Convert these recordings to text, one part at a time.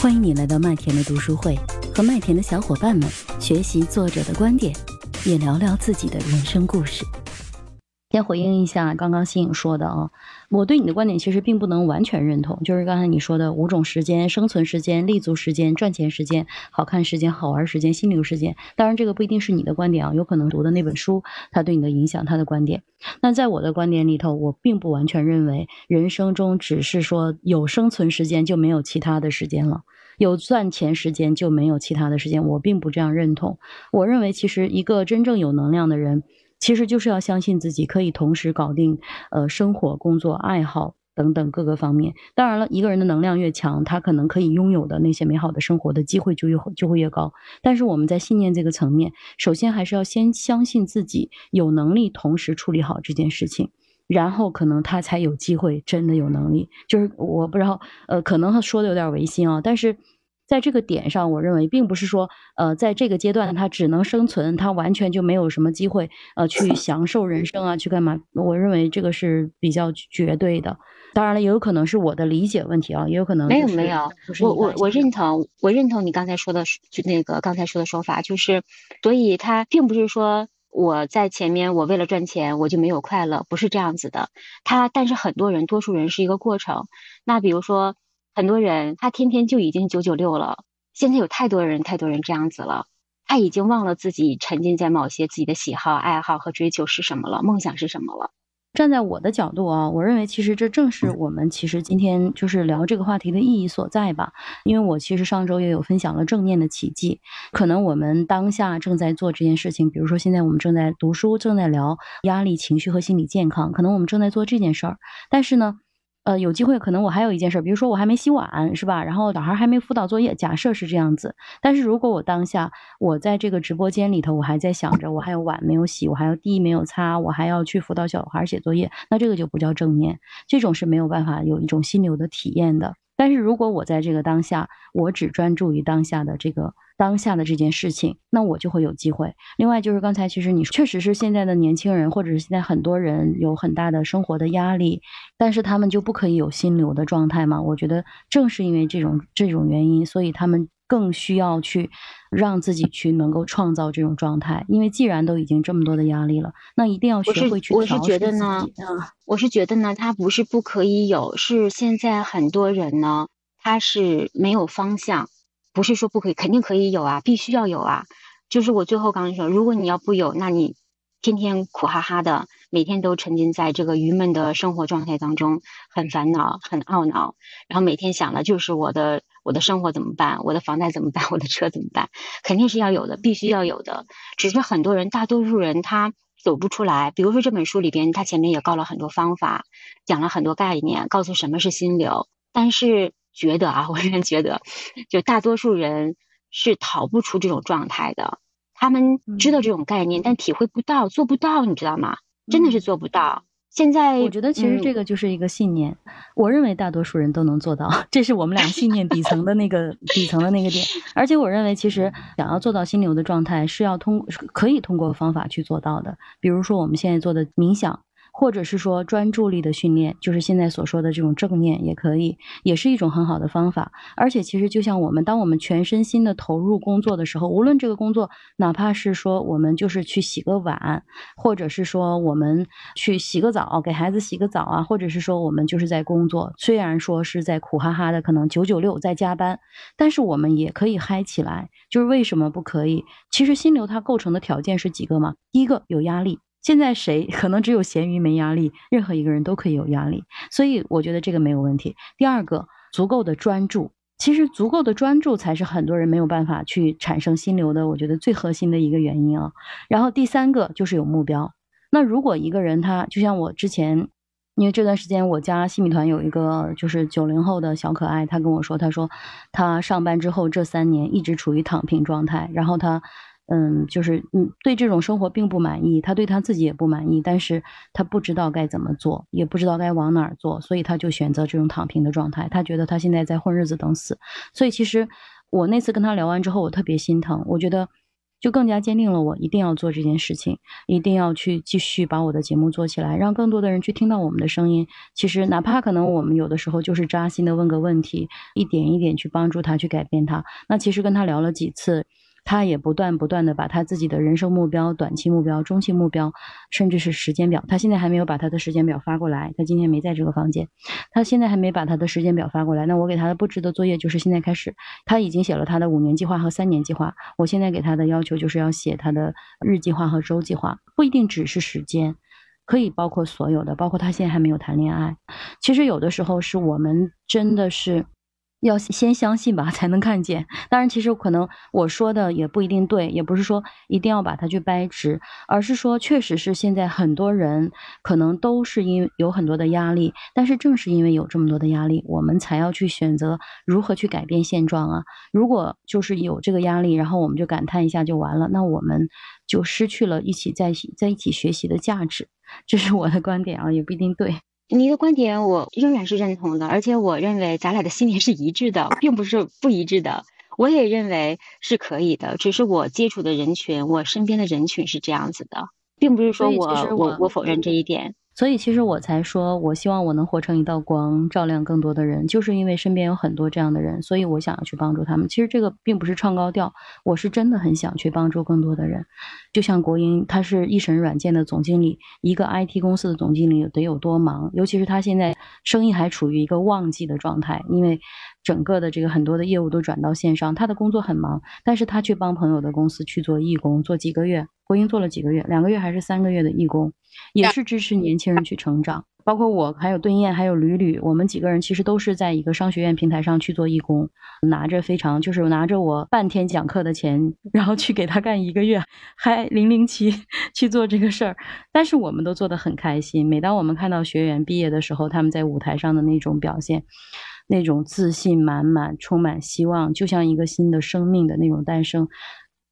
欢迎你来到麦田的读书会，和麦田的小伙伴们学习作者的观点，也聊聊自己的人生故事。先回应一下刚刚新颖说的啊，我对你的观点其实并不能完全认同，就是刚才你说的五种时间：生存时间、立足时间、赚钱时间、好看时间、好玩时间、心流时间。当然，这个不一定是你的观点啊，有可能读的那本书它对你的影响，它的观点。那在我的观点里头，我并不完全认为人生中只是说有生存时间就没有其他的时间了，有赚钱时间就没有其他的时间，我并不这样认同。我认为，其实一个真正有能量的人。其实就是要相信自己可以同时搞定，呃，生活、工作、爱好等等各个方面。当然了，一个人的能量越强，他可能可以拥有的那些美好的生活的机会就越就会越高。但是我们在信念这个层面，首先还是要先相信自己有能力同时处理好这件事情，然后可能他才有机会真的有能力。就是我不知道，呃，可能说的有点违心啊，但是。在这个点上，我认为并不是说，呃，在这个阶段他只能生存，他完全就没有什么机会，呃，去享受人生啊，去干嘛？我认为这个是比较绝对的。当然了，也有可能是我的理解问题啊，也有可能没有没有。我我我认同，我认同你刚才说的，就那个刚才说的说法，就是，所以他并不是说我在前面，我为了赚钱我就没有快乐，不是这样子的。他但是很多人，多数人是一个过程。那比如说。很多人他天天就已经九九六了，现在有太多人太多人这样子了，他已经忘了自己沉浸在某些自己的喜好、爱好和追求是什么了，梦想是什么了。站在我的角度啊，我认为其实这正是我们其实今天就是聊这个话题的意义所在吧。因为我其实上周也有分享了正念的奇迹，可能我们当下正在做这件事情，比如说现在我们正在读书，正在聊压力、情绪和心理健康，可能我们正在做这件事儿，但是呢。呃，有机会可能我还有一件事，比如说我还没洗碗，是吧？然后小孩还没辅导作业，假设是这样子。但是如果我当下我在这个直播间里头，我还在想着我还有碗没有洗，我还有地没有擦，我还要去辅导小孩写作业，那这个就不叫正念，这种是没有办法有一种心流的体验的。但是如果我在这个当下，我只专注于当下的这个。当下的这件事情，那我就会有机会。另外就是刚才其实你确实是现在的年轻人，或者是现在很多人有很大的生活的压力，但是他们就不可以有心流的状态嘛？我觉得正是因为这种这种原因，所以他们更需要去让自己去能够创造这种状态。因为既然都已经这么多的压力了，那一定要学会去调试自己。我是觉得呢，我是觉得呢，他不是不可以有，是现在很多人呢，他是没有方向。不是说不可以，肯定可以有啊，必须要有啊。就是我最后刚刚说，如果你要不有，那你天天苦哈哈的，每天都沉浸在这个郁闷的生活状态当中，很烦恼，很懊恼，然后每天想的就是我的我的生活怎么办，我的房贷怎么办，我的车怎么办？肯定是要有的，必须要有的。只是很多人，大多数人他走不出来。比如说这本书里边，他前面也告了很多方法，讲了很多概念，告诉什么是心流，但是。觉得啊，我仍然觉得，就大多数人是逃不出这种状态的。他们知道这种概念，但体会不到，做不到，你知道吗？真的是做不到。现在我觉得，其实这个就是一个信念。我认为大多数人都能做到，这是我们俩信念底层的那个底层的那个点。而且我认为，其实想要做到心流的状态，是要通可以通过方法去做到的。比如说我们现在做的冥想。或者是说专注力的训练，就是现在所说的这种正念，也可以，也是一种很好的方法。而且其实就像我们，当我们全身心的投入工作的时候，无论这个工作，哪怕是说我们就是去洗个碗，或者是说我们去洗个澡，给孩子洗个澡啊，或者是说我们就是在工作，虽然说是在苦哈哈的，可能九九六在加班，但是我们也可以嗨起来。就是为什么不可以？其实心流它构成的条件是几个嘛？第一个有压力。现在谁可能只有咸鱼没压力，任何一个人都可以有压力，所以我觉得这个没有问题。第二个，足够的专注，其实足够的专注才是很多人没有办法去产生心流的，我觉得最核心的一个原因啊。然后第三个就是有目标。那如果一个人他就像我之前，因为这段时间我家新米团有一个就是九零后的小可爱，他跟我说，他说他上班之后这三年一直处于躺平状态，然后他。嗯，就是嗯，对这种生活并不满意，他对他自己也不满意，但是他不知道该怎么做，也不知道该往哪儿做，所以他就选择这种躺平的状态。他觉得他现在在混日子等死。所以其实我那次跟他聊完之后，我特别心疼。我觉得就更加坚定了我一定要做这件事情，一定要去继续把我的节目做起来，让更多的人去听到我们的声音。其实哪怕可能我们有的时候就是扎心的问个问题，一点一点去帮助他去改变他。那其实跟他聊了几次。他也不断不断的把他自己的人生目标、短期目标、中期目标，甚至是时间表，他现在还没有把他的时间表发过来。他今天没在这个房间，他现在还没把他的时间表发过来。那我给他的布置的作业就是现在开始，他已经写了他的五年计划和三年计划。我现在给他的要求就是要写他的日计划和周计划，不一定只是时间，可以包括所有的，包括他现在还没有谈恋爱。其实有的时候是我们真的是。要先相信吧，才能看见。当然，其实可能我说的也不一定对，也不是说一定要把它去掰直，而是说，确实是现在很多人可能都是因有很多的压力，但是正是因为有这么多的压力，我们才要去选择如何去改变现状啊。如果就是有这个压力，然后我们就感叹一下就完了，那我们就失去了一起在在一起学习的价值。这是我的观点啊，也不一定对。你的观点我仍然是认同的，而且我认为咱俩的信念是一致的，并不是不一致的。我也认为是可以的，只是我接触的人群，我身边的人群是这样子的，并不是说我我我否认这一点。所以其实我才说，我希望我能活成一道光，照亮更多的人，就是因为身边有很多这样的人，所以我想要去帮助他们。其实这个并不是唱高调，我是真的很想去帮助更多的人。就像国英，他是一审软件的总经理，一个 IT 公司的总经理得有多忙？尤其是他现在生意还处于一个旺季的状态，因为整个的这个很多的业务都转到线上，他的工作很忙，但是他去帮朋友的公司去做义工，做几个月。国英做了几个月，两个月还是三个月的义工，也是支持年轻人去成长。包括我，还有顿燕，还有吕吕，我们几个人其实都是在一个商学院平台上去做义工，拿着非常就是拿着我半天讲课的钱，然后去给他干一个月，还零零七去做这个事儿。但是我们都做得很开心。每当我们看到学员毕业的时候，他们在舞台上的那种表现，那种自信满满、充满希望，就像一个新的生命的那种诞生。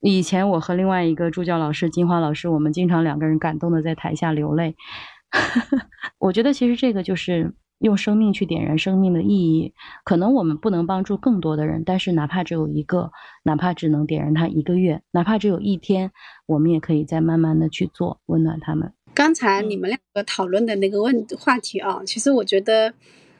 以前我和另外一个助教老师金花老师，我们经常两个人感动的在台下流泪。我觉得其实这个就是用生命去点燃生命的意义。可能我们不能帮助更多的人，但是哪怕只有一个，哪怕只能点燃他一个月，哪怕只有一天，我们也可以再慢慢的去做，温暖他们。刚才你们两个讨论的那个问话题啊，其实我觉得。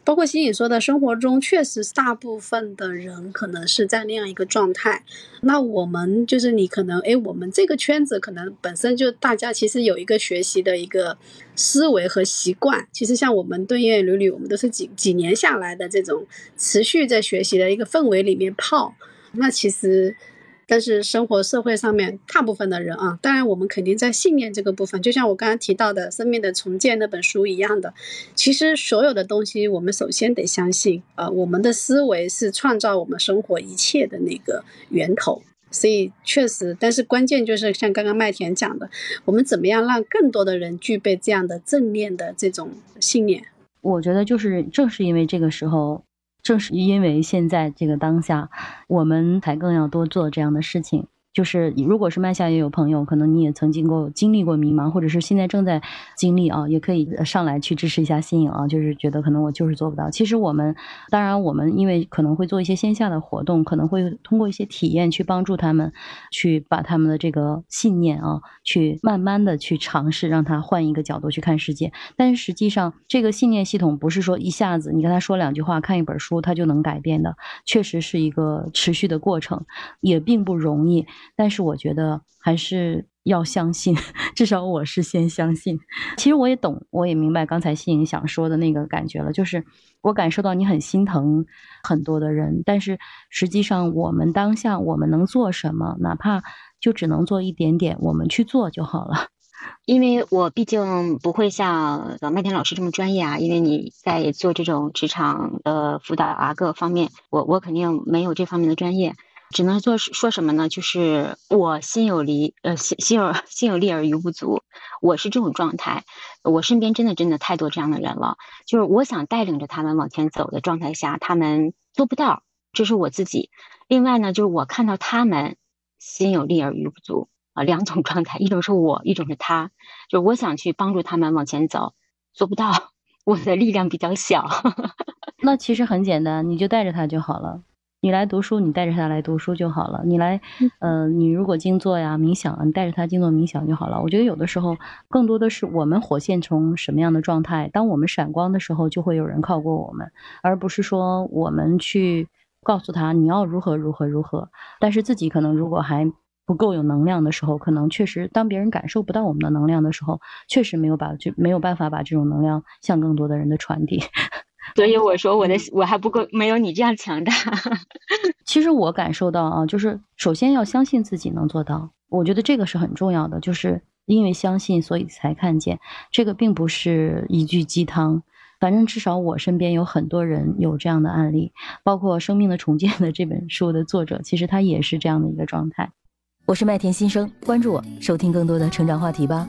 包括新颖说的，生活中确实大部分的人可能是在那样一个状态。那我们就是你可能，哎，我们这个圈子可能本身就大家其实有一个学习的一个思维和习惯。其实像我们对燕屡屡，我们都是几几年下来的这种持续在学习的一个氛围里面泡。那其实。但是生活社会上面大部分的人啊，当然我们肯定在信念这个部分，就像我刚刚提到的《生命的重建》那本书一样的，其实所有的东西，我们首先得相信啊，我们的思维是创造我们生活一切的那个源头。所以确实，但是关键就是像刚刚麦田讲的，我们怎么样让更多的人具备这样的正念的这种信念？我觉得就是正是因为这个时候。正是因为现在这个当下，我们才更要多做这样的事情。就是，如果是麦下也有朋友，可能你也曾经过经历过迷茫，或者是现在正在经历啊，也可以上来去支持一下新颖啊。就是觉得可能我就是做不到。其实我们，当然我们因为可能会做一些线下的活动，可能会通过一些体验去帮助他们，去把他们的这个信念啊，去慢慢的去尝试，让他换一个角度去看世界。但是实际上，这个信念系统不是说一下子你跟他说两句话，看一本书他就能改变的，确实是一个持续的过程，也并不容易。但是我觉得还是要相信，至少我是先相信。其实我也懂，我也明白刚才心颖想说的那个感觉了，就是我感受到你很心疼很多的人，但是实际上我们当下我们能做什么，哪怕就只能做一点点，我们去做就好了。因为我毕竟不会像麦田老师这么专业啊，因为你在做这种职场的辅导啊各方面，我我肯定没有这方面的专业。只能做说什么呢？就是我心有离，呃，心心有 心有力而余不足。我是这种状态，我身边真的真的太多这样的人了。就是我想带领着他们往前走的状态下，他们做不到，这是我自己。另外呢，就是我看到他们心有力而余不足啊，两种状态，一种是我，一种是他。就是我想去帮助他们往前走，做不到，我的力量比较小。那其实很简单，你就带着他就好了。你来读书，你带着他来读书就好了。你来，呃，你如果静坐呀、冥想，你带着他静坐冥想就好了。我觉得有的时候更多的是我们火线从什么样的状态，当我们闪光的时候，就会有人靠过我们，而不是说我们去告诉他你要如何如何如何。但是自己可能如果还不够有能量的时候，可能确实当别人感受不到我们的能量的时候，确实没有把就没有办法把这种能量向更多的人的传递。所以我说我的我还不够，没有你这样强大。其实我感受到啊，就是首先要相信自己能做到，我觉得这个是很重要的。就是因为相信，所以才看见。这个并不是一句鸡汤，反正至少我身边有很多人有这样的案例，包括《生命的重建》的这本书的作者，其实他也是这样的一个状态。我是麦田新生，关注我，收听更多的成长话题吧。